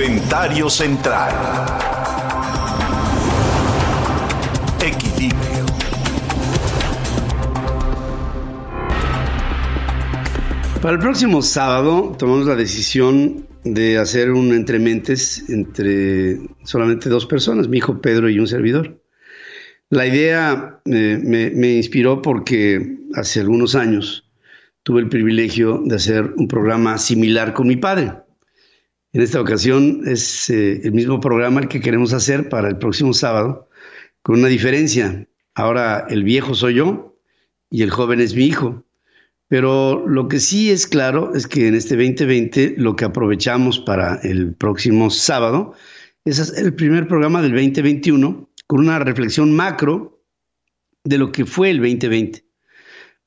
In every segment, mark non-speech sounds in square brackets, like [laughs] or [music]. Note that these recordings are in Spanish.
Comentario central. Equilibrio. Para el próximo sábado tomamos la decisión de hacer un entrementes entre solamente dos personas, mi hijo Pedro y un servidor. La idea eh, me, me inspiró porque hace algunos años tuve el privilegio de hacer un programa similar con mi padre. En esta ocasión es eh, el mismo programa el que queremos hacer para el próximo sábado, con una diferencia. Ahora el viejo soy yo y el joven es mi hijo. Pero lo que sí es claro es que en este 2020 lo que aprovechamos para el próximo sábado es el primer programa del 2021 con una reflexión macro de lo que fue el 2020.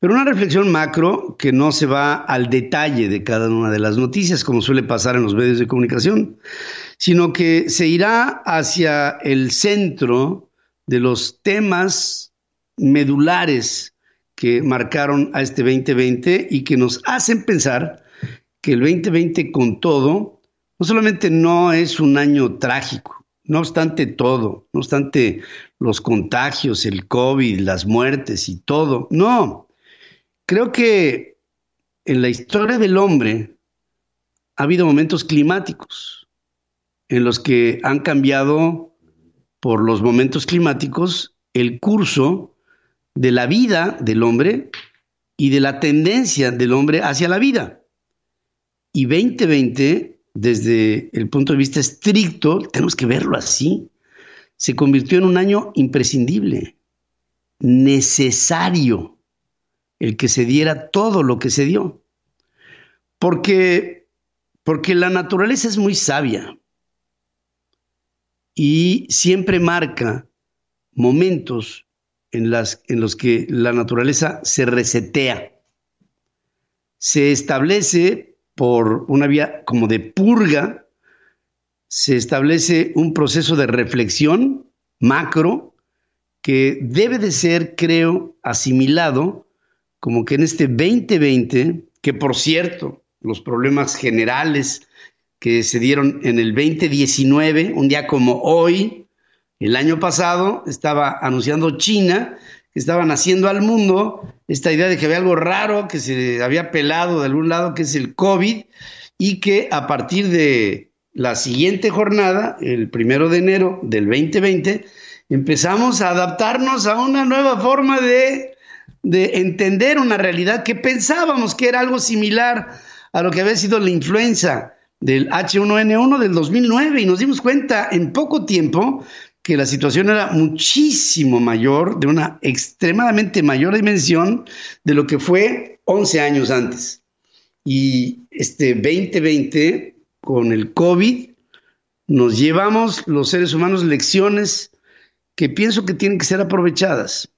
Pero una reflexión macro que no se va al detalle de cada una de las noticias, como suele pasar en los medios de comunicación, sino que se irá hacia el centro de los temas medulares que marcaron a este 2020 y que nos hacen pensar que el 2020 con todo, no solamente no es un año trágico, no obstante todo, no obstante los contagios, el COVID, las muertes y todo, no, Creo que en la historia del hombre ha habido momentos climáticos en los que han cambiado por los momentos climáticos el curso de la vida del hombre y de la tendencia del hombre hacia la vida. Y 2020, desde el punto de vista estricto, tenemos que verlo así, se convirtió en un año imprescindible, necesario el que se diera todo lo que se dio. Porque, porque la naturaleza es muy sabia y siempre marca momentos en, las, en los que la naturaleza se resetea. Se establece por una vía como de purga, se establece un proceso de reflexión macro que debe de ser, creo, asimilado como que en este 2020, que por cierto, los problemas generales que se dieron en el 2019, un día como hoy, el año pasado, estaba anunciando China que estaban haciendo al mundo esta idea de que había algo raro que se había pelado de algún lado, que es el COVID, y que a partir de la siguiente jornada, el primero de enero del 2020, empezamos a adaptarnos a una nueva forma de de entender una realidad que pensábamos que era algo similar a lo que había sido la influenza del H1N1 del 2009 y nos dimos cuenta en poco tiempo que la situación era muchísimo mayor, de una extremadamente mayor dimensión de lo que fue 11 años antes. Y este 2020, con el COVID, nos llevamos los seres humanos lecciones que pienso que tienen que ser aprovechadas.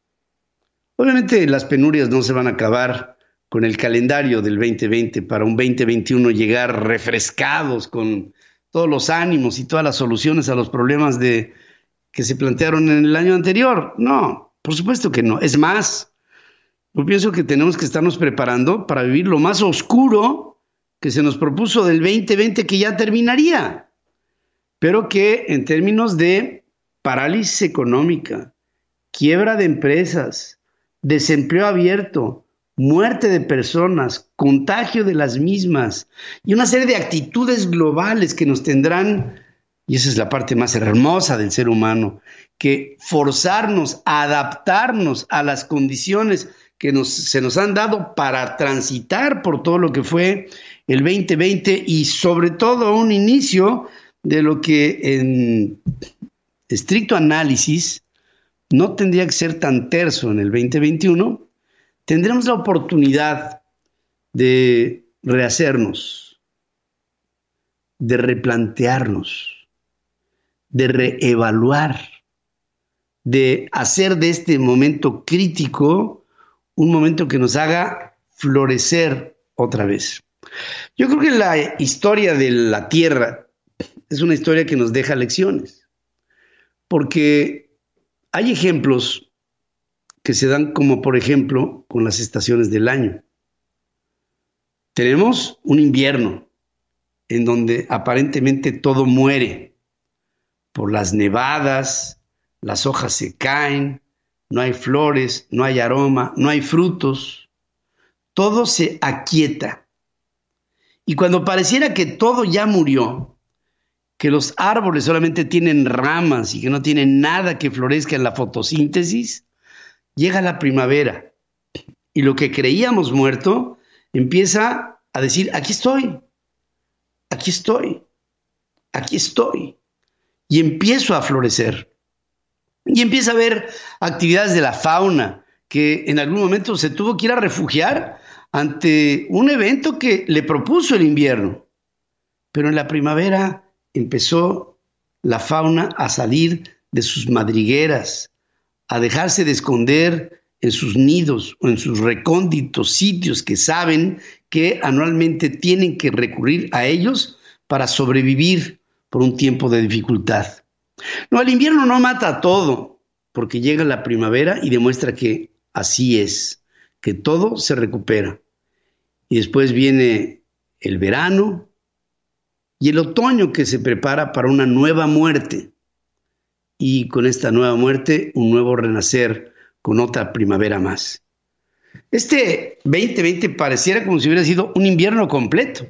Obviamente las penurias no se van a acabar con el calendario del 2020 para un 2021 llegar refrescados con todos los ánimos y todas las soluciones a los problemas de, que se plantearon en el año anterior. No, por supuesto que no. Es más, yo pienso que tenemos que estarnos preparando para vivir lo más oscuro que se nos propuso del 2020 que ya terminaría, pero que en términos de parálisis económica, quiebra de empresas, desempleo abierto, muerte de personas, contagio de las mismas y una serie de actitudes globales que nos tendrán, y esa es la parte más hermosa del ser humano, que forzarnos a adaptarnos a las condiciones que nos, se nos han dado para transitar por todo lo que fue el 2020 y sobre todo un inicio de lo que en estricto análisis no tendría que ser tan terso en el 2021, tendremos la oportunidad de rehacernos, de replantearnos, de reevaluar, de hacer de este momento crítico un momento que nos haga florecer otra vez. Yo creo que la historia de la Tierra es una historia que nos deja lecciones, porque hay ejemplos que se dan como por ejemplo con las estaciones del año. Tenemos un invierno en donde aparentemente todo muere. Por las nevadas, las hojas se caen, no hay flores, no hay aroma, no hay frutos. Todo se aquieta. Y cuando pareciera que todo ya murió, que los árboles solamente tienen ramas y que no tienen nada que florezca en la fotosíntesis, llega la primavera y lo que creíamos muerto empieza a decir, aquí estoy, aquí estoy, aquí estoy. Y empiezo a florecer. Y empieza a haber actividades de la fauna que en algún momento se tuvo que ir a refugiar ante un evento que le propuso el invierno. Pero en la primavera empezó la fauna a salir de sus madrigueras, a dejarse de esconder en sus nidos o en sus recónditos sitios que saben que anualmente tienen que recurrir a ellos para sobrevivir por un tiempo de dificultad. No, el invierno no mata todo, porque llega la primavera y demuestra que así es, que todo se recupera. Y después viene el verano y el otoño que se prepara para una nueva muerte. Y con esta nueva muerte, un nuevo renacer con otra primavera más. Este 2020 pareciera como si hubiera sido un invierno completo.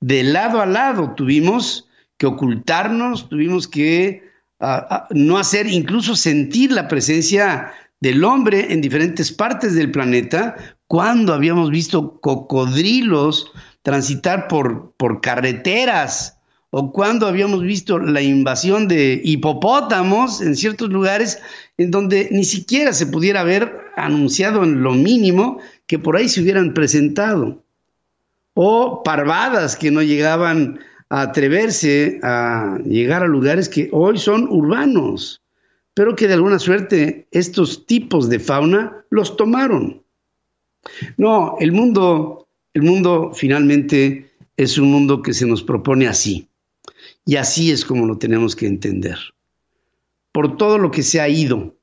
De lado a lado tuvimos que ocultarnos, tuvimos que ah, ah, no hacer, incluso sentir la presencia del hombre en diferentes partes del planeta, cuando habíamos visto cocodrilos transitar por, por carreteras o cuando habíamos visto la invasión de hipopótamos en ciertos lugares en donde ni siquiera se pudiera haber anunciado en lo mínimo que por ahí se hubieran presentado, o parvadas que no llegaban a atreverse a llegar a lugares que hoy son urbanos, pero que de alguna suerte estos tipos de fauna los tomaron. No, el mundo, el mundo finalmente es un mundo que se nos propone así. Y así es como lo tenemos que entender. Por todo lo que se ha ido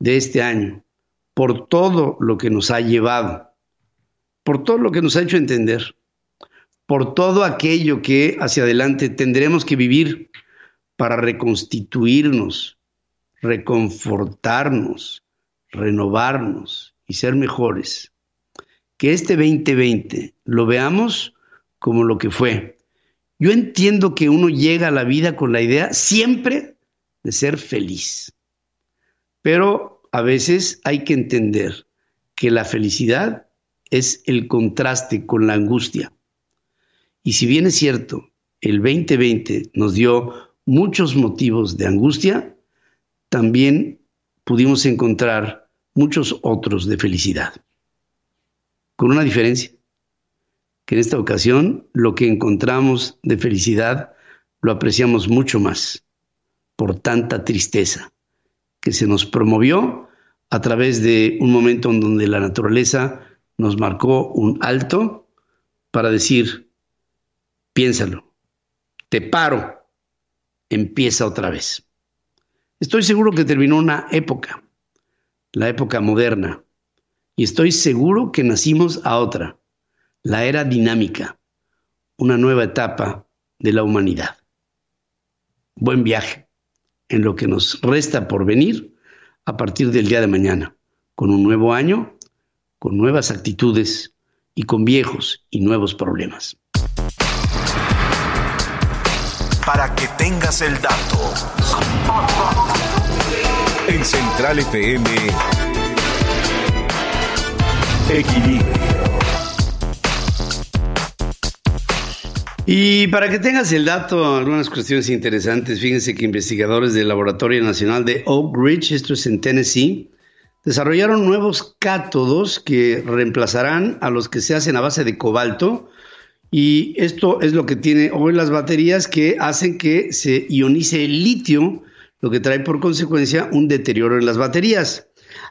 de este año, por todo lo que nos ha llevado, por todo lo que nos ha hecho entender, por todo aquello que hacia adelante tendremos que vivir para reconstituirnos, reconfortarnos, renovarnos y ser mejores. Que este 2020 lo veamos como lo que fue, yo entiendo que uno llega a la vida con la idea siempre de ser feliz, pero a veces hay que entender que la felicidad es el contraste con la angustia. Y si bien es cierto, el 2020 nos dio muchos motivos de angustia, también pudimos encontrar muchos otros de felicidad. Con una diferencia que en esta ocasión lo que encontramos de felicidad lo apreciamos mucho más por tanta tristeza que se nos promovió a través de un momento en donde la naturaleza nos marcó un alto para decir, piénsalo, te paro, empieza otra vez. Estoy seguro que terminó una época, la época moderna, y estoy seguro que nacimos a otra, la era dinámica, una nueva etapa de la humanidad. Buen viaje en lo que nos resta por venir a partir del día de mañana, con un nuevo año, con nuevas actitudes y con viejos y nuevos problemas. Para que tengas el dato. En Central FM, Equilibrio. Y para que tengas el dato, algunas cuestiones interesantes, fíjense que investigadores del Laboratorio Nacional de Oak Ridge, esto es en Tennessee, desarrollaron nuevos cátodos que reemplazarán a los que se hacen a base de cobalto. Y esto es lo que tiene hoy las baterías que hacen que se ionice el litio, lo que trae por consecuencia un deterioro en las baterías.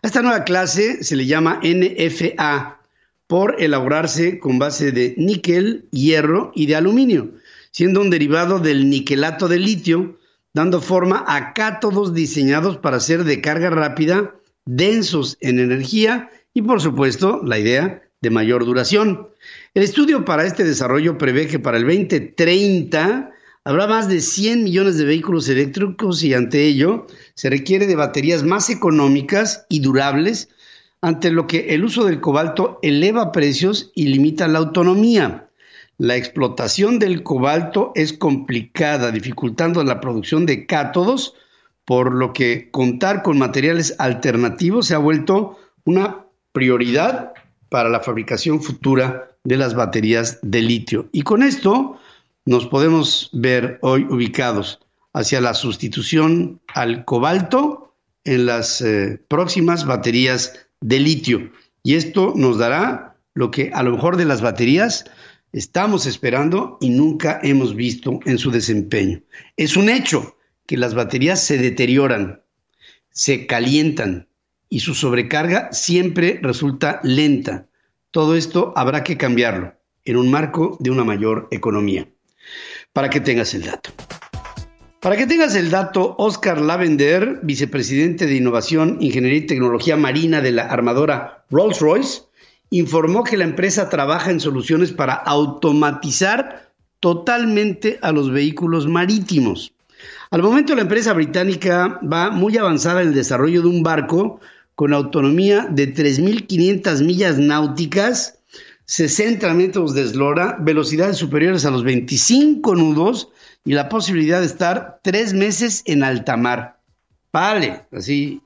A esta nueva clase se le llama NFA por elaborarse con base de níquel, hierro y de aluminio, siendo un derivado del niquelato de litio, dando forma a cátodos diseñados para ser de carga rápida, densos en energía y por supuesto la idea de mayor duración. El estudio para este desarrollo prevé que para el 2030 habrá más de 100 millones de vehículos eléctricos y ante ello se requiere de baterías más económicas y durables, ante lo que el uso del cobalto eleva precios y limita la autonomía. La explotación del cobalto es complicada, dificultando la producción de cátodos, por lo que contar con materiales alternativos se ha vuelto una prioridad para la fabricación futura de las baterías de litio. Y con esto nos podemos ver hoy ubicados hacia la sustitución al cobalto en las eh, próximas baterías de litio. Y esto nos dará lo que a lo mejor de las baterías estamos esperando y nunca hemos visto en su desempeño. Es un hecho que las baterías se deterioran, se calientan y su sobrecarga siempre resulta lenta. Todo esto habrá que cambiarlo en un marco de una mayor economía. Para que tengas el dato. Para que tengas el dato, Oscar Lavender, vicepresidente de Innovación, Ingeniería y Tecnología Marina de la armadora Rolls-Royce, informó que la empresa trabaja en soluciones para automatizar totalmente a los vehículos marítimos. Al momento la empresa británica va muy avanzada en el desarrollo de un barco con autonomía de 3.500 millas náuticas, 60 metros de eslora, velocidades superiores a los 25 nudos y la posibilidad de estar tres meses en alta mar. Vale, así,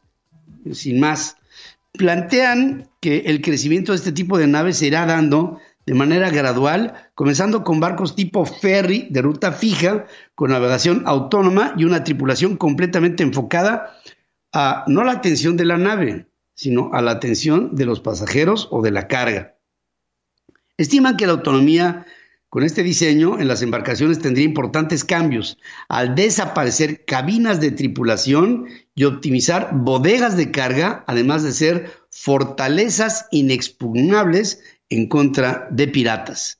sin más. Plantean que el crecimiento de este tipo de naves se irá dando de manera gradual, comenzando con barcos tipo ferry de ruta fija, con navegación autónoma y una tripulación completamente enfocada a no la atención de la nave, sino a la atención de los pasajeros o de la carga. Estiman que la autonomía con este diseño en las embarcaciones tendría importantes cambios al desaparecer cabinas de tripulación y optimizar bodegas de carga, además de ser fortalezas inexpugnables en contra de piratas,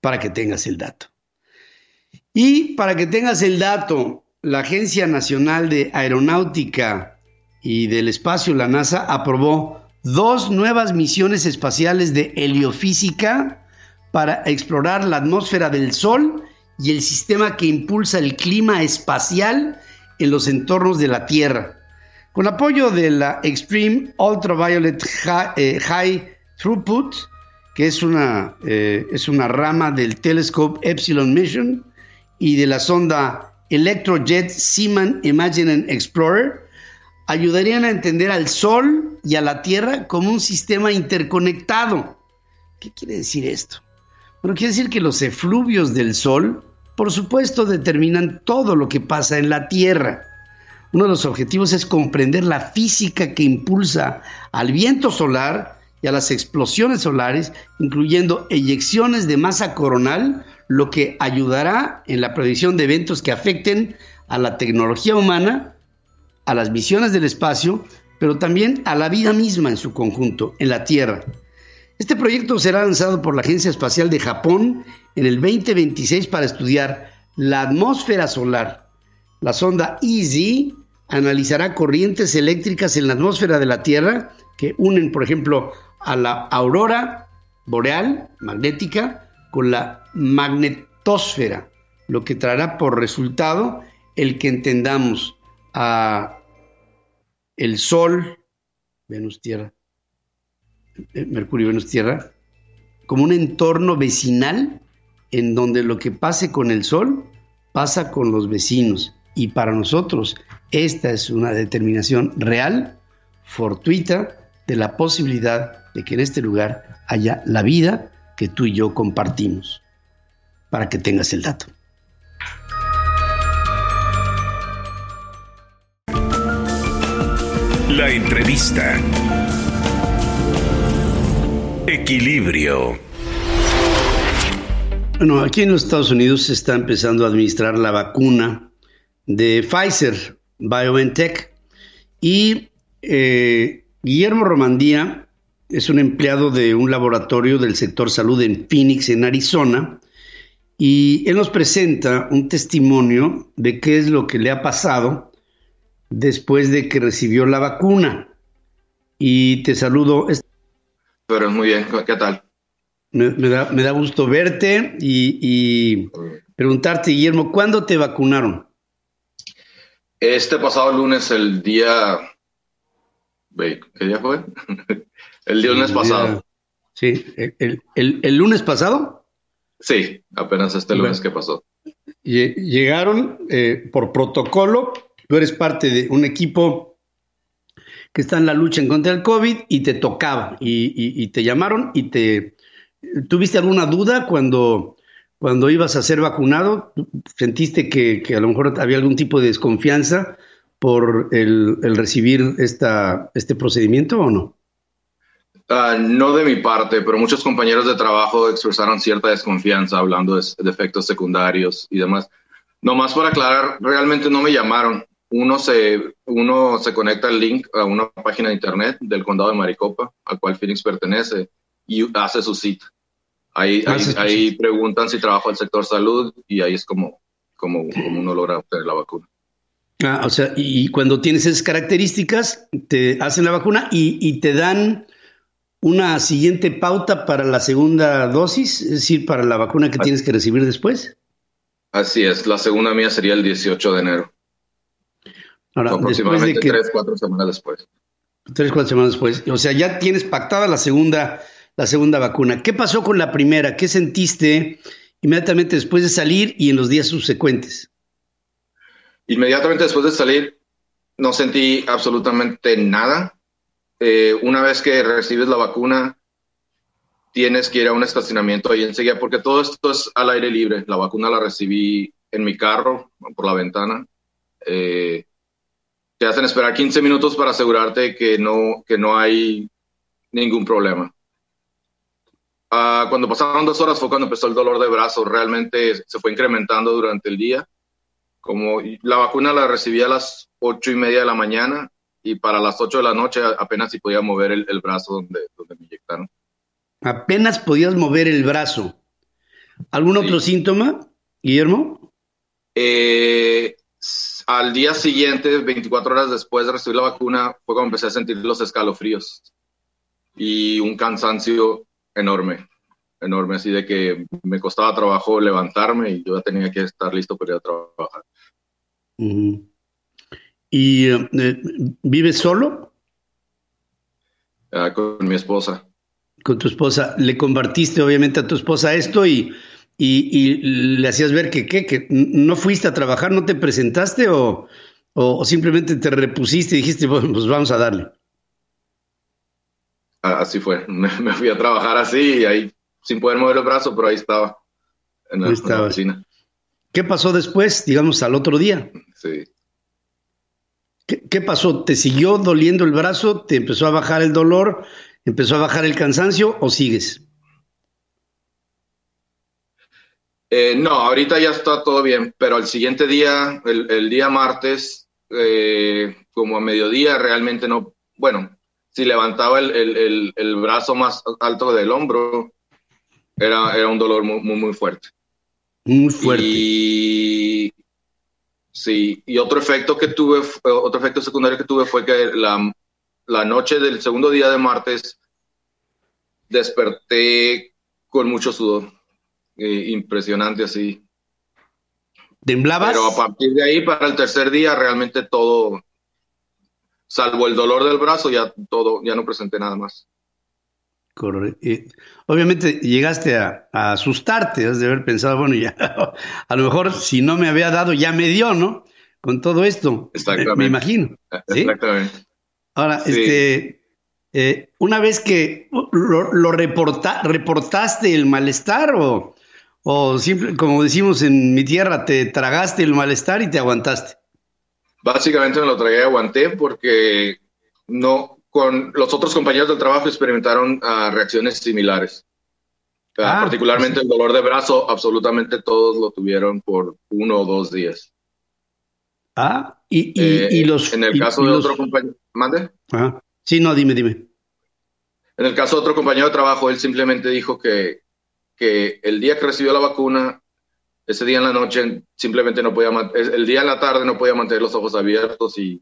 para que tengas el dato. Y para que tengas el dato, la Agencia Nacional de Aeronáutica y del Espacio, la NASA, aprobó dos nuevas misiones espaciales de heliofísica para explorar la atmósfera del Sol y el sistema que impulsa el clima espacial en los entornos de la Tierra. Con apoyo de la Extreme Ultraviolet eh, High, Throughput, que es una, eh, es una rama del Telescope Epsilon Mission, y de la sonda Electrojet Seaman Imagining Explorer, ayudarían a entender al Sol y a la Tierra como un sistema interconectado. ¿Qué quiere decir esto? Bueno, quiere decir que los efluvios del Sol, por supuesto, determinan todo lo que pasa en la Tierra. Uno de los objetivos es comprender la física que impulsa al viento solar y a las explosiones solares, incluyendo eyecciones de masa coronal, lo que ayudará en la predicción de eventos que afecten a la tecnología humana, a las misiones del espacio, pero también a la vida misma en su conjunto, en la Tierra. Este proyecto será lanzado por la Agencia Espacial de Japón en el 2026 para estudiar la atmósfera solar. La sonda EASY analizará corrientes eléctricas en la atmósfera de la Tierra que unen, por ejemplo, a la aurora boreal magnética con la magnetosfera, lo que traerá por resultado el que entendamos a el Sol, Venus Tierra, eh, Mercurio, Venus, Tierra, como un entorno vecinal en donde lo que pase con el Sol pasa con los vecinos. Y para nosotros esta es una determinación real, fortuita, de la posibilidad de que en este lugar haya la vida que tú y yo compartimos. Para que tengas el dato. Entrevista. Equilibrio. Bueno, aquí en los Estados Unidos se está empezando a administrar la vacuna de Pfizer, BioNTech, y eh, Guillermo Romandía es un empleado de un laboratorio del sector salud en Phoenix, en Arizona, y él nos presenta un testimonio de qué es lo que le ha pasado después de que recibió la vacuna. Y te saludo. pero muy bien. ¿Qué tal? Me, da, gusto verte y, preguntarte, Guillermo, ¿cuándo te vacunaron? Este pasado lunes, el día... ¿Qué día fue? [laughs] el lunes pasado. Sí, el, lunes pasado. Sí, apenas este lunes que pasó. Llegaron eh, por protocolo, tú eres parte de un equipo que está en la lucha en contra del COVID y te tocaba y, te llamaron y te... ¿Tuviste alguna duda cuando, cuando ibas a ser vacunado? ¿Sentiste que, a lo mejor había algún tipo de desconfianza por el, recibir esta, este procedimiento o no? Ah, no de mi parte, pero muchos compañeros de trabajo expresaron cierta desconfianza hablando de, de efectos secundarios y demás. Nomás para aclarar, realmente no me llamaron uno se, uno se conecta el link a una página de internet del condado de Maricopa, al cual Phoenix pertenece, y hace su cita. Ahí, ahí, preguntan si trabajo el sector salud y ahí es como, como, uno logra obtener la vacuna. Ah, o sea, y cuando tienes esas características, te hacen la vacuna y, y, te dan una siguiente pauta para la segunda dosis, es decir, para la vacuna que tienes que recibir después. Así es, la segunda mía sería el 18 de enero. Ahora, aproximadamente tres, cuatro semanas después. Tres, cuatro semanas después. O sea, ya tienes pactada la segunda, la segunda vacuna. ¿Qué pasó con la primera? ¿Qué sentiste inmediatamente después de salir y en los días subsecuentes? Inmediatamente después de salir, no sentí absolutamente nada. Eh, una vez que recibes la vacuna, tienes que ir a un estacionamiento ahí enseguida, porque todo esto es al aire libre. La vacuna la recibí en mi carro, por la ventana. Eh, te hacen esperar 15 minutos para asegurarte que no, que no hay ningún problema. Ah, cuando pasaron dos horas fue cuando empezó el dolor de brazo. Realmente se fue incrementando durante el día. Como la vacuna la recibí a las ocho y media de la mañana y para las 8 de la noche apenas si podía mover el, brazo donde, donde me inyectaron. Apenas podías mover el brazo. ¿Algún otro síntoma, Guillermo? Eh, al día siguiente, 24 horas después de recibir la vacuna, fue cuando empecé a sentir los escalofríos y un cansancio enorme, enorme, así de que me costaba trabajo levantarme y yo ya tenía que estar listo para ir a trabajar. ¿Y eh, vives solo? Ah, con mi esposa. Con tu esposa. ¿Le compartiste obviamente a tu esposa esto y y, le hacías ver que, que no fuiste a trabajar, no te presentaste o, simplemente te repusiste y dijiste, bueno, pues vamos a darle. Así fue, [laughs] me, fui a trabajar así y ahí, sin poder mover el brazo, pero ahí estaba, en la, oficina. ¿Qué pasó después, digamos, al otro día? Sí. ¿Qué, ¿Qué, pasó? ¿Te siguió doliendo el brazo? ¿Te empezó a bajar el dolor? ¿Empezó a bajar el cansancio o sigues? Eh, no, ahorita ya está todo bien, pero al siguiente día, el, día martes, eh, como a mediodía, realmente no, bueno, si levantaba el, brazo más alto del hombro, era, era un dolor muy, muy, fuerte. Muy fuerte. Y sí, y otro efecto que tuve, otro efecto secundario que tuve fue que la, la noche del segundo día de martes desperté con mucho sudor eh, impresionante así. ¿Temblabas? Pero a partir de ahí, para el tercer día, realmente todo, salvo el dolor del brazo, ya todo, ya no presenté nada más. Correcto. obviamente llegaste a, asustarte, has de haber pensado, bueno, ya, [laughs] a lo mejor si no me había dado, ya me dio, ¿no? Con todo esto. Exactamente. Me, imagino. Exactamente. Ahora, este, eh, una vez que lo, reportaste el malestar o, o simple, como decimos en mi tierra, te tragaste el malestar y te aguantaste. Básicamente me lo tragué y aguanté porque no, con los otros compañeros del trabajo experimentaron ah, reacciones similares. Ah, ah, particularmente el dolor de brazo, absolutamente todos lo tuvieron por uno o dos días. Ah, y, y, eh, los... En el caso de otro compañero... ¿Mande? Ah, sí, no, dime, dime. En el caso de otro compañero de trabajo, él simplemente dijo que que el día que recibió la vacuna, ese día en la noche simplemente no podía, el día en la tarde no podía mantener los ojos abiertos y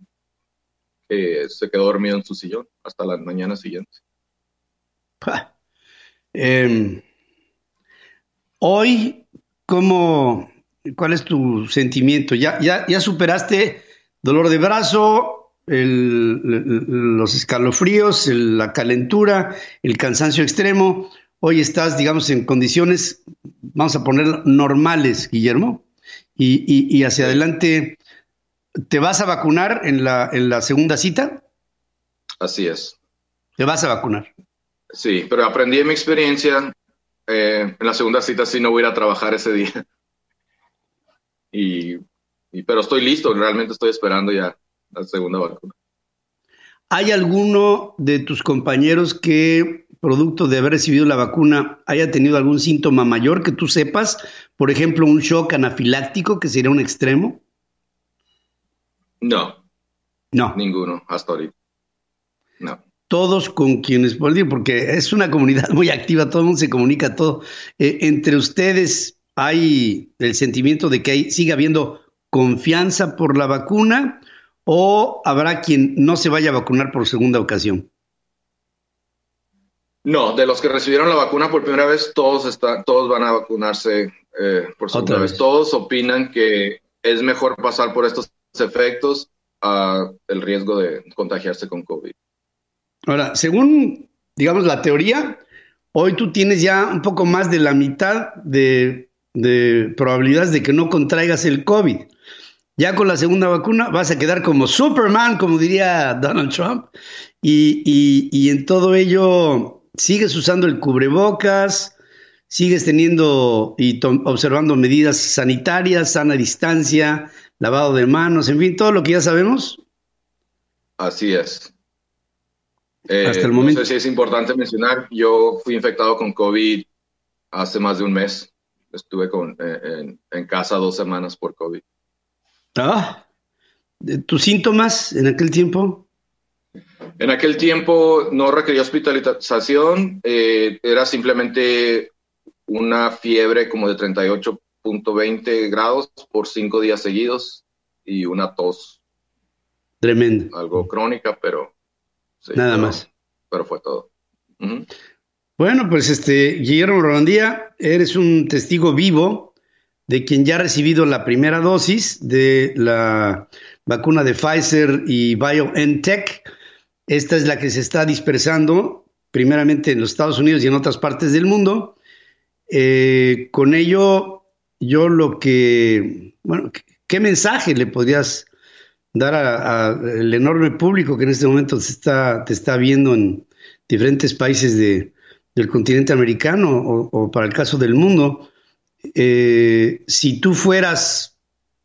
eh, se quedó dormido en su sillón hasta la mañana siguiente. Em, hoy, ¿cómo, ¿cuál es tu sentimiento? ¿Ya, ya, ya superaste dolor de brazo, los escalofríos, la calentura, el cansancio extremo? Hoy estás, digamos, en condiciones, vamos a poner normales, Guillermo, y, hacia adelante, ¿te vas a vacunar en la, en la segunda cita? Así es. ¿Te vas a vacunar? Sí, pero aprendí en mi experiencia, eh, en la segunda cita sí no voy a ir a trabajar ese día. [laughs] Y, pero estoy listo, realmente estoy esperando ya la segunda vacuna. ¿Hay alguno de tus compañeros que, producto de haber recibido la vacuna, haya tenido algún síntoma mayor que tú sepas? Por ejemplo, un shock anafiláctico, que sería un extremo. No. No. Ninguno, hasta ahorita. No todos con quienes, porque es una comunidad muy activa, todo el mundo se comunica todo. Eh, entre ustedes hay el sentimiento de que hay, siga habiendo confianza por la vacuna o habrá quien no se vaya a vacunar por segunda ocasión. No, de los que recibieron la vacuna por primera vez, todos están, todos van a vacunarse eh, por segunda vez. Todos opinan que es mejor pasar por estos efectos a el riesgo de contagiarse con COVID. Ahora, según, digamos, la teoría, hoy tú tienes ya un poco más de la mitad de, probabilidades de que no contraigas el COVID. Ya con la segunda vacuna vas a quedar como Superman, como diría Donald Trump, y, en todo ello sigues usando el cubrebocas, sigues teniendo y observando medidas sanitarias, sana distancia, lavado de manos, en fin, todo lo que ya sabemos. Así es. Eh, Hasta el momento. No sé si es importante mencionar, yo fui infectado con COVID hace más de un mes. Estuve con, eh, en, casa dos semanas por COVID. Ah, ¿tus síntomas en aquel tiempo? En aquel tiempo no requería hospitalización, eh, era simplemente una fiebre como de 38.20 grados por cinco días seguidos y una tos. Tremendo. Algo crónica, pero Nada más. Pero fue todo. Bueno, pues este, Guillermo Rolandía, eres un testigo vivo de quien ya ha recibido la primera dosis de la vacuna de Pfizer y BioNTech. Esta es la que se está dispersando primeramente en los Estados Unidos y en otras partes del mundo. Eh, con ello, yo lo que, bueno, ¿qué mensaje le podrías dar al enorme público que en este momento te está, te está viendo en diferentes países de, del continente americano o, para el caso del mundo, eh, si tú fueras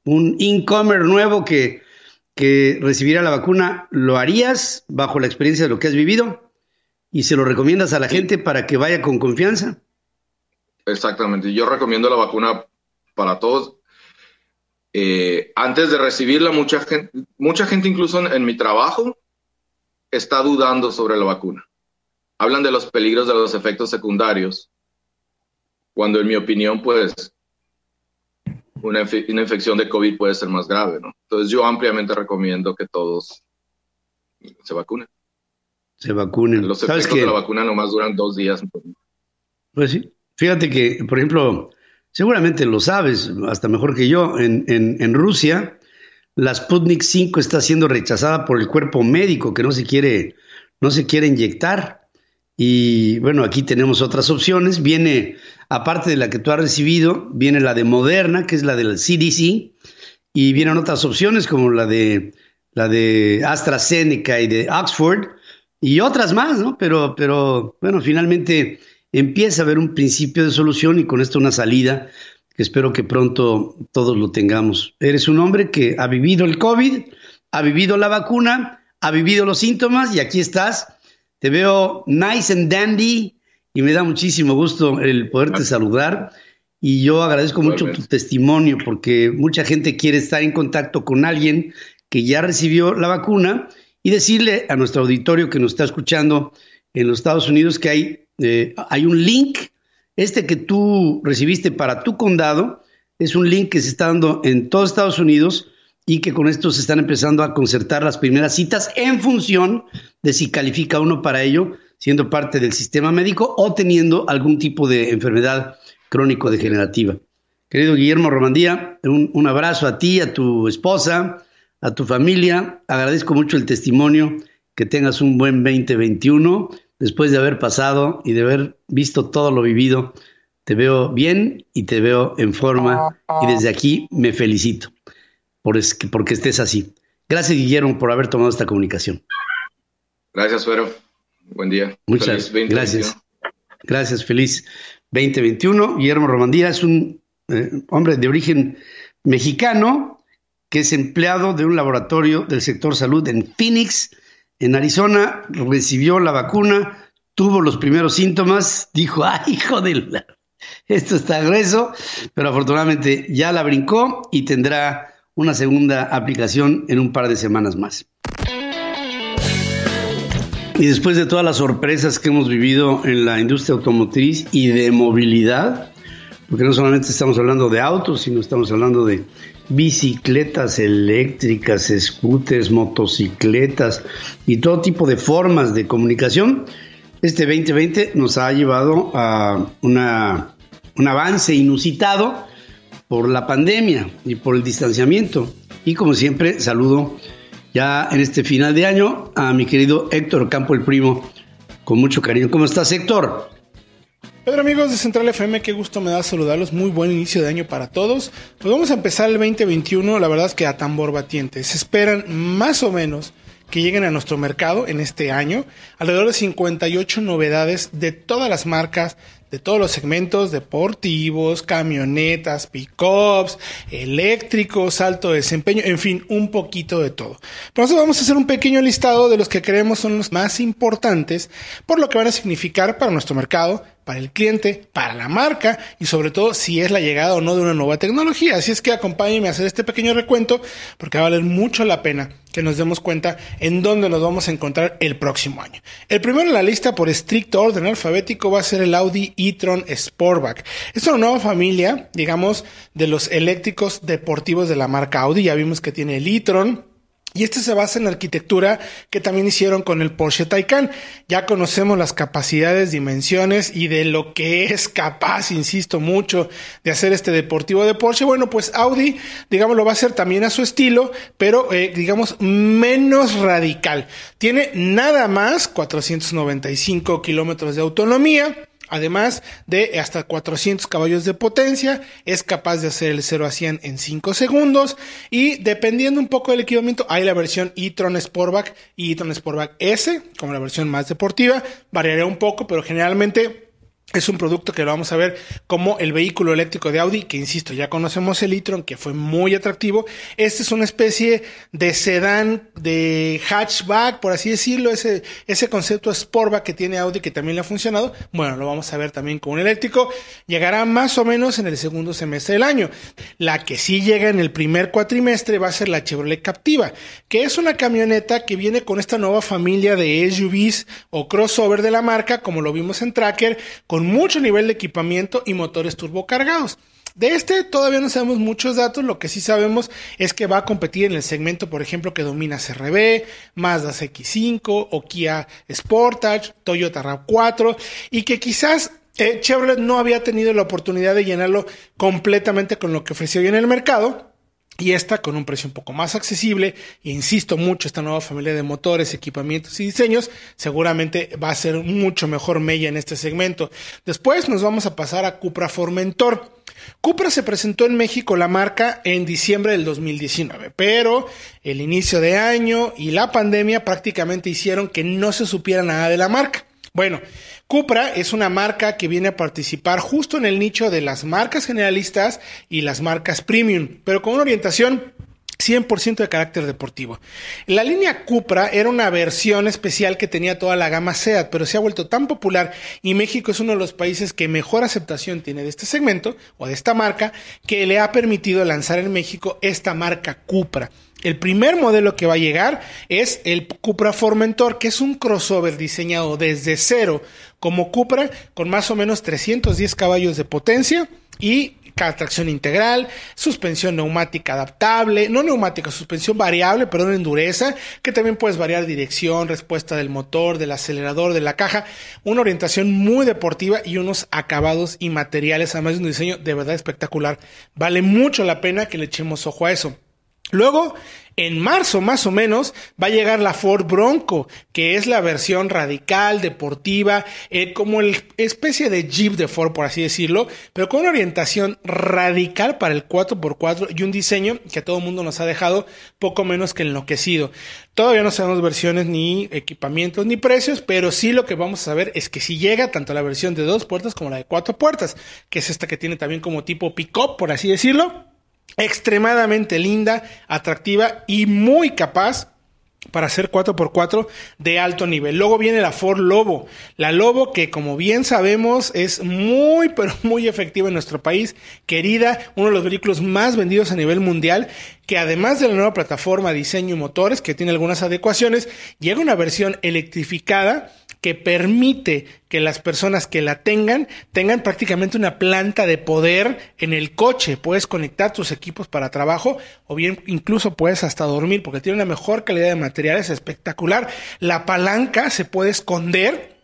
un incomer nuevo que, que recibiera la vacuna, ¿lo harías bajo la experiencia de lo que has vivido? ¿Y se lo recomiendas a la gente para que vaya con confianza? Exactamente. Yo recomiendo la vacuna para todos. Eh, antes de recibirla, mucha gente, mucha gente incluso en, mi trabajo está dudando sobre la vacuna. Hablan de los peligros de los efectos secundarios, cuando en mi opinión, pues, una, infección de COVID puede ser más grave, ¿no? Entonces yo ampliamente recomiendo que todos se vacunen. Se vacunen. Los efectos de la vacuna nomás duran dos días. Pues sí. Fíjate que, por ejemplo, seguramente lo sabes, hasta mejor que yo, en, en, Rusia la Sputnik 5 está siendo rechazada por el cuerpo médico que no se quiere, no se quiere inyectar. Y bueno, aquí tenemos otras opciones. Viene, aparte de la que tú has recibido, viene la de Moderna, que es la del CDC, y vienen otras opciones como la de la de AstraZeneca y de Oxford, y otras más, ¿no? Pero, pero bueno, finalmente empieza a haber un principio de solución y con esto una salida que espero que pronto todos lo tengamos. Eres un hombre que ha vivido el COVID, ha vivido la vacuna, ha vivido los síntomas y aquí estás. Te veo nice and dandy y me da muchísimo gusto el poderte saludar. Y yo agradezco mucho tu testimonio porque mucha gente quiere estar en contacto con alguien que ya recibió la vacuna y decirle a nuestro auditorio que nos está escuchando en los Estados Unidos que hay eh, hay un link, este que tú recibiste para tu condado, es un link que se está dando en todos Estados Unidos y que con esto se están empezando a concertar las primeras citas en función de si califica uno para ello, siendo parte del sistema médico o teniendo algún tipo de enfermedad crónico-degenerativa. Querido Guillermo Romandía, un, un abrazo a ti, a tu esposa, a tu familia. Agradezco mucho el testimonio. Que tengas un buen 2021 después de haber pasado y de haber visto todo lo vivido. Te veo bien y te veo en forma y desde aquí me felicito por es, porque estés así. Gracias, Guillermo, por haber tomado esta comunicación. Gracias, Suero. Buen día. Muchas gracias. Gracias, feliz 2021. Guillermo Romandía es un eh, hombre de origen mexicano que es empleado de un laboratorio del sector salud en Phoenix, en Arizona, recibió la vacuna, tuvo los primeros síntomas, dijo, ay, hijo de esto está grueso, pero afortunadamente ya la brincó y tendrá una segunda aplicación en un par de semanas más. Y después de todas las sorpresas que hemos vivido en la industria automotriz y de movilidad, porque no solamente estamos hablando de autos, sino estamos hablando de bicicletas eléctricas, scooters, motocicletas y todo tipo de formas de comunicación, este 2020 nos ha llevado a un avance inusitado por la pandemia y por el distanciamiento. Y como siempre, saludo ya en este final de año a mi querido Héctor Campo el Primo, con mucho cariño. ¿Cómo estás, Héctor? Pedro amigos de Central FM, qué gusto me da saludarlos, muy buen inicio de año para todos. Pues vamos a empezar el 2021, la verdad es que a tambor batiente. Se esperan más o menos que lleguen a nuestro mercado en este año alrededor de 58 novedades de todas las marcas, de todos los segmentos deportivos, camionetas, pickups, eléctricos, alto desempeño, en fin, un poquito de todo. Por eso vamos a hacer un pequeño listado de los que creemos son los más importantes por lo que van a significar para nuestro mercado, para el cliente, para la marca y sobre todo si es la llegada o no de una nueva tecnología. Así es que acompáñenme a hacer este pequeño recuento porque va a valer mucho la pena que nos demos cuenta en dónde nos vamos a encontrar el próximo año. El primero en la lista por estricto orden alfabético va a ser el Audi e-tron Sportback. Es una nueva familia, digamos, de los eléctricos deportivos de la marca Audi. Ya vimos que tiene el e-tron, y este se basa en la arquitectura que también hicieron con el Porsche Taycan. Ya conocemos las capacidades, dimensiones y de lo que es capaz, insisto mucho, de hacer este deportivo de Porsche. Bueno, pues Audi, digamos, lo va a hacer también a su estilo, pero eh, digamos menos radical. Tiene nada más 495 kilómetros de autonomía Además de hasta 400 caballos de potencia, es capaz de hacer el 0 a 100 en 5 segundos y dependiendo un poco del equipamiento, hay la versión e-tron Sportback y e-tron Sportback S, como la versión más deportiva, variaría un poco, pero generalmente es un producto que lo vamos a ver como el vehículo eléctrico de Audi, que insisto, ya conocemos el e-tron, que fue muy atractivo. Este es una especie de sedán, de hatchback, por así decirlo, ese, ese concepto Sportback que tiene Audi, que también le ha funcionado. Bueno, lo vamos a ver también con un eléctrico. Llegará más o menos en el segundo semestre del año. La que sí llega en el primer cuatrimestre va a ser la Chevrolet Captiva, que es una camioneta que viene con esta nueva familia de SUVs o crossover de la marca, como lo vimos en Tracker, con mucho nivel de equipamiento y motores turbocargados. De este todavía no sabemos muchos datos, lo que sí sabemos es que va a competir en el segmento, por ejemplo, que domina CRB, Mazda CX5 o Kia Sportage, Toyota RAV4 y que quizás eh, Chevrolet no había tenido la oportunidad de llenarlo completamente con lo que ofreció hoy en el mercado y esta con un precio un poco más accesible, e insisto mucho, esta nueva familia de motores, equipamientos y diseños seguramente va a ser mucho mejor mella en este segmento. Después nos vamos a pasar a Cupra Formentor. Cupra se presentó en México la marca en diciembre del 2019, pero el inicio de año y la pandemia prácticamente hicieron que no se supiera nada de la marca. Bueno, Cupra es una marca que viene a participar justo en el nicho de las marcas generalistas y las marcas premium, pero con una orientación 100% de carácter deportivo. La línea Cupra era una versión especial que tenía toda la gama SEAT, pero se ha vuelto tan popular y México es uno de los países que mejor aceptación tiene de este segmento o de esta marca que le ha permitido lanzar en México esta marca Cupra. El primer modelo que va a llegar es el Cupra Formentor, que es un crossover diseñado desde cero como Cupra, con más o menos 310 caballos de potencia y tracción integral, suspensión neumática adaptable, no neumática, suspensión variable, perdón, en dureza, que también puedes variar dirección, respuesta del motor, del acelerador, de la caja, una orientación muy deportiva y unos acabados y materiales, además de un diseño de verdad espectacular. Vale mucho la pena que le echemos ojo a eso. Luego, en marzo más o menos, va a llegar la Ford Bronco, que es la versión radical, deportiva, eh, como el especie de Jeep de Ford, por así decirlo, pero con una orientación radical para el 4x4 y un diseño que a todo el mundo nos ha dejado poco menos que enloquecido. Todavía no sabemos versiones ni equipamientos ni precios, pero sí lo que vamos a saber es que si llega tanto la versión de dos puertas como la de cuatro puertas, que es esta que tiene también como tipo pick-up, por así decirlo extremadamente linda, atractiva y muy capaz para hacer 4x4 de alto nivel. Luego viene la Ford Lobo. La Lobo que como bien sabemos es muy [laughs] pero muy efectiva en nuestro país, querida, uno de los vehículos más vendidos a nivel mundial, que además de la nueva plataforma, diseño y motores, que tiene algunas adecuaciones, llega una versión electrificada que permite que las personas que la tengan tengan prácticamente una planta de poder en el coche. Puedes conectar tus equipos para trabajo o bien incluso puedes hasta dormir porque tiene una mejor calidad de materiales espectacular. La palanca se puede esconder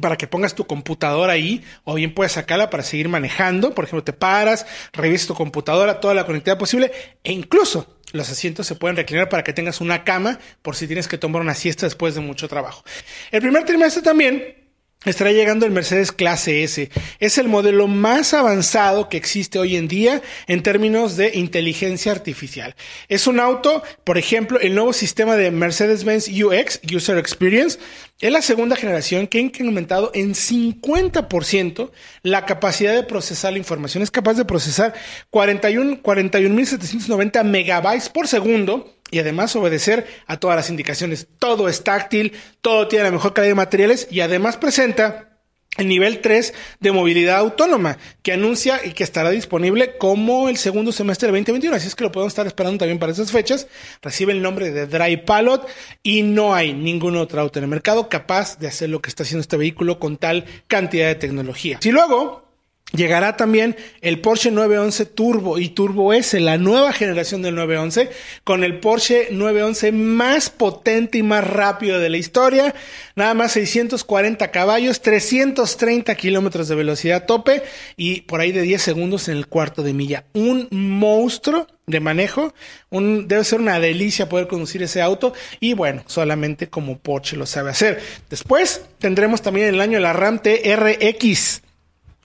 para que pongas tu computadora ahí, o bien puedes sacarla para seguir manejando. Por ejemplo, te paras, revisas tu computadora, toda la conectividad posible, e incluso los asientos se pueden reclinar para que tengas una cama por si tienes que tomar una siesta después de mucho trabajo. El primer trimestre también estará llegando el Mercedes Clase S. Es el modelo más avanzado que existe hoy en día en términos de inteligencia artificial. Es un auto, por ejemplo, el nuevo sistema de Mercedes-Benz UX, User Experience, es la segunda generación que ha incrementado en 50% la capacidad de procesar la información. Es capaz de procesar 41.790 41, megabytes por segundo y además obedecer a todas las indicaciones. Todo es táctil, todo tiene la mejor calidad de materiales y además presenta el nivel 3 de movilidad autónoma, que anuncia y que estará disponible como el segundo semestre del 2021. Así es que lo podemos estar esperando también para esas fechas. Recibe el nombre de Dry Pilot y no hay ningún otro auto en el mercado capaz de hacer lo que está haciendo este vehículo con tal cantidad de tecnología. Si luego Llegará también el Porsche 911 Turbo y Turbo S, la nueva generación del 911, con el Porsche 911 más potente y más rápido de la historia. Nada más 640 caballos, 330 kilómetros de velocidad tope y por ahí de 10 segundos en el cuarto de milla. Un monstruo de manejo. Debe ser una delicia poder conducir ese auto y bueno, solamente como Porsche lo sabe hacer. Después tendremos también el año la Ram TRX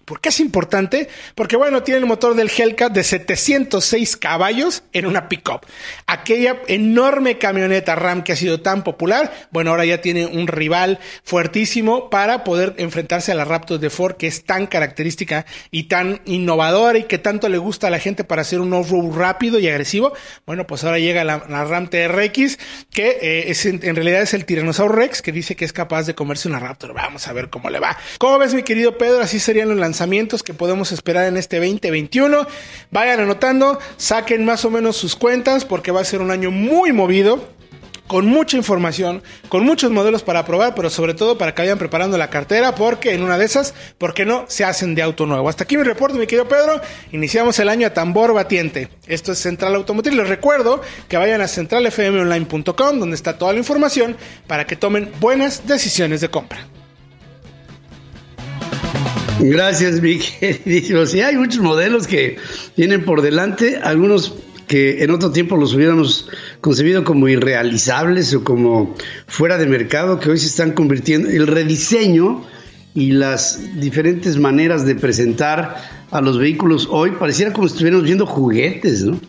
¿Por qué es importante? Porque, bueno, tiene el motor del Hellcat de 706 caballos en una pickup. Aquella enorme camioneta Ram que ha sido tan popular, bueno, ahora ya tiene un rival fuertísimo para poder enfrentarse a la Raptor de Ford, que es tan característica y tan innovadora y que tanto le gusta a la gente para hacer un off-road rápido y agresivo. Bueno, pues ahora llega la, Ram TRX, que eh, es, en, realidad es el Tyrannosaurus Rex, que dice que es capaz de comerse una Raptor. Vamos a ver cómo le va. ¿Cómo ves, mi querido Pedro? Así serían los lanzamientos lanzamientos que podemos esperar en este 2021. Vayan anotando, saquen más o menos sus cuentas porque va a ser un año muy movido con mucha información, con muchos modelos para probar, pero sobre todo para que vayan preparando la cartera, porque en una de esas, ¿por qué no? Se hacen de auto nuevo. Hasta aquí mi reporte, mi querido Pedro. Iniciamos el año a tambor batiente. Esto es Central Automotriz. Les recuerdo que vayan a centralfmonline.com, donde está toda la información para que tomen buenas decisiones de compra. Gracias, mi [laughs] queridísimo. Sí, hay muchos modelos que vienen por delante, algunos que en otro tiempo los hubiéramos concebido como irrealizables o como fuera de mercado, que hoy se están convirtiendo. El rediseño y las diferentes maneras de presentar a los vehículos hoy pareciera como si estuviéramos viendo juguetes, ¿no?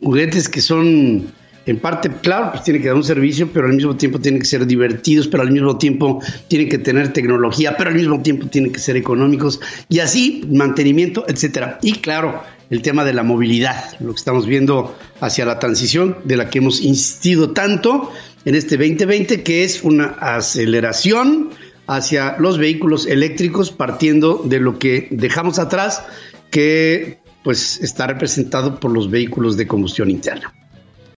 Juguetes que son en parte, claro, pues tiene que dar un servicio, pero al mismo tiempo tienen que ser divertidos, pero al mismo tiempo tienen que tener tecnología, pero al mismo tiempo tienen que ser económicos y así mantenimiento, etcétera. Y claro, el tema de la movilidad, lo que estamos viendo hacia la transición de la que hemos insistido tanto en este 2020, que es una aceleración hacia los vehículos eléctricos partiendo de lo que dejamos atrás, que pues está representado por los vehículos de combustión interna.